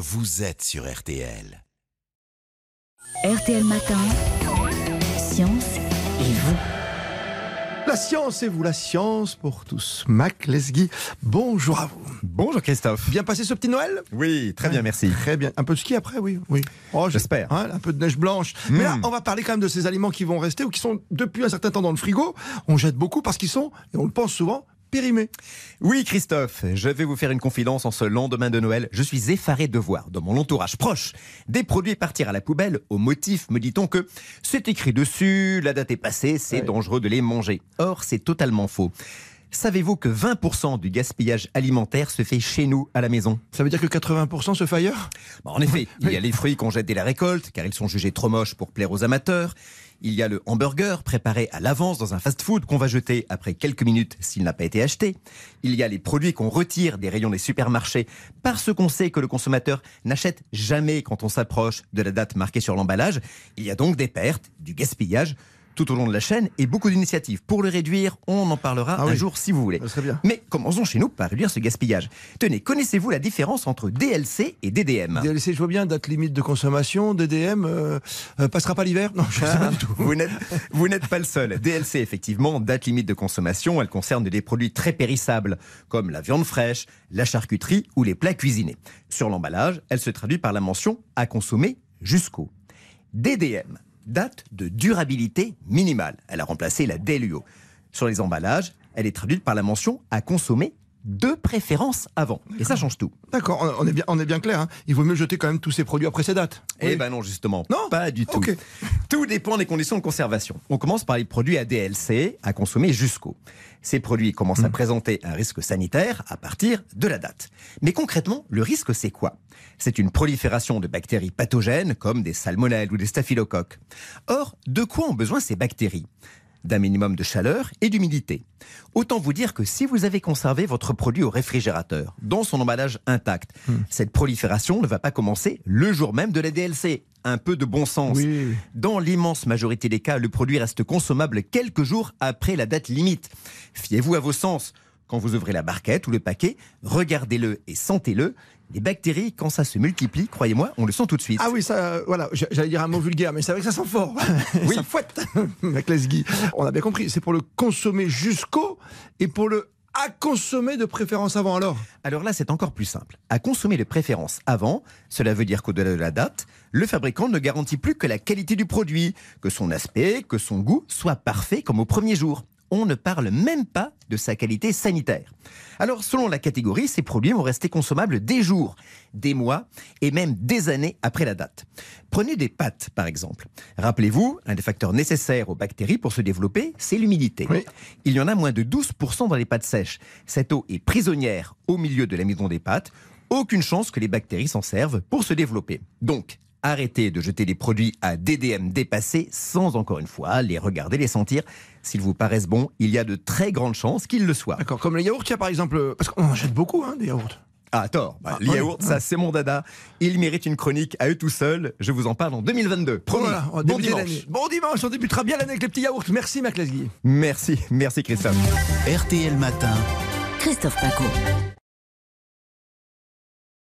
vous êtes sur RTL. RTL Matin, Science et vous. La science et vous, la science pour tous. Mac Lesguy, bonjour à vous. Bonjour Christophe. Bien passé ce petit Noël? Oui, très bien, merci. Très bien. Un peu de ski après, oui. oui. Oh, J'espère. hein, un peu de neige blanche. Mais là, Mm. on va parler quand même de ces aliments qui vont rester ou qui sont depuis un certain temps dans le frigo. On jette beaucoup parce qu'ils sont, et on le pense souvent, périmés. Oui Christophe, je vais vous faire une confidence en ce lendemain de Noël. Je suis effaré de voir dans mon entourage proche des produits partir à la poubelle au motif, me dit-on, que c'est écrit dessus, la date est passée, c'est Ouais. dangereux de les manger. Or, c'est totalement faux. Savez-vous que 20% du gaspillage alimentaire se fait chez nous à la maison? Ça veut dire que 80% se fait ailleurs? Bon, En effet, il y a les fruits qu'on jette dès la récolte, car ils sont jugés trop moches pour plaire aux amateurs. Il y a le hamburger préparé à l'avance dans un fast-food qu'on va jeter après quelques minutes s'il n'a pas été acheté. Il y a les produits qu'on retire des rayons des supermarchés parce qu'on sait que le consommateur n'achète jamais quand on s'approche de la date marquée sur l'emballage. Il y a donc des pertes, du gaspillage tout au long de la chaîne et beaucoup d'initiatives. Pour le réduire, on en parlera Ah un oui. jour si vous voulez. Bien. Mais commençons chez nous par réduire ce gaspillage. Tenez, connaissez-vous la différence entre DLC et DDM DLC, je vois bien, date limite de consommation, DDM, euh, euh, passera pas l'hiver Non, je sais pas du tout. Vous n'êtes pas le seul. DLC, effectivement, date limite de consommation, elle concerne des produits très périssables, comme la viande fraîche, la charcuterie ou les plats cuisinés. Sur l'emballage, elle se traduit par la mention à consommer jusqu'au. DDM, date de durabilité minimale. Elle a remplacé la DLUO. Sur les emballages, elle est traduite par la mention à consommer de préférence avant. Et ça change tout. D'accord, on- on est bien, on est bien clair. hein. Il vaut mieux jeter quand même tous ces produits après ces dates. Eh Oui. ben non, justement. Non Pas du tout. Tout dépend des conditions de conservation. On commence par les produits à DLC, à consommer jusqu'au. Ces produits commencent Hmm. à présenter un risque sanitaire à partir de la date. Mais concrètement, le risque, c'est quoi? C'est une prolifération de bactéries pathogènes comme des salmonelles ou des staphylocoques. Or, de quoi ont besoin ces bactéries? D'un minimum de chaleur et d'humidité. Autant vous dire que si vous avez conservé votre produit au réfrigérateur, dans son emballage intact, Hmm. cette prolifération ne va pas commencer le jour même de la DLC. Un peu de bon sens. Oui. Dans l'immense majorité des cas, le produit reste consommable quelques jours après la date limite. Fiez-vous à vos sens. Quand vous ouvrez la barquette ou le paquet, regardez-le et sentez-le. Les bactéries, quand ça se multiplie, croyez-moi, on le sent tout de suite. Ah oui, ça, euh, voilà, j'allais dire un mot vulgaire, mais c'est vrai que ça sent fort. Oui. ça fouette, Mac Lesguy. On a bien compris, c'est pour le consommer jusqu'au et pour le à consommer de préférence avant alors? Alors là, c'est encore plus simple. À consommer de préférence avant, cela veut dire qu'au-delà de la date, le fabricant ne garantit plus que la qualité du produit, que son aspect, que son goût soit parfait comme au premier jour. On ne parle même pas de sa qualité sanitaire. Alors, selon la catégorie, ces produits vont rester consommables des jours, des mois et même des années après la date. Prenez des pâtes, par exemple. Rappelez-vous, un des facteurs nécessaires aux bactéries pour se développer, c'est l'humidité. Oui. Il y en a moins de 12% dans les pâtes sèches. Cette eau est prisonnière au milieu de l'amidon des pâtes. Aucune chance que les bactéries s'en servent pour se développer. Donc, arrêtez de jeter des produits à DDM dépassés sans encore une fois les regarder, les sentir. S'ils vous paraissent bons, il y a de très grandes chances qu'ils le soient. D'accord, comme les yaourts, tiens par exemple, euh, parce qu'on en jette beaucoup hein, des yaourts. Ah, tort. Bah, Ah, les oui. yaourts, ça, c'est mon dada. Ils méritent une chronique à eux tout seuls. Je vous en parle en 2022. Promis. Voilà, bon dimanche. Bon dimanche, on débutera bien l'année avec les petits yaourts. Merci Mac. Merci, merci Christophe. RTL Matin. Christophe Paco.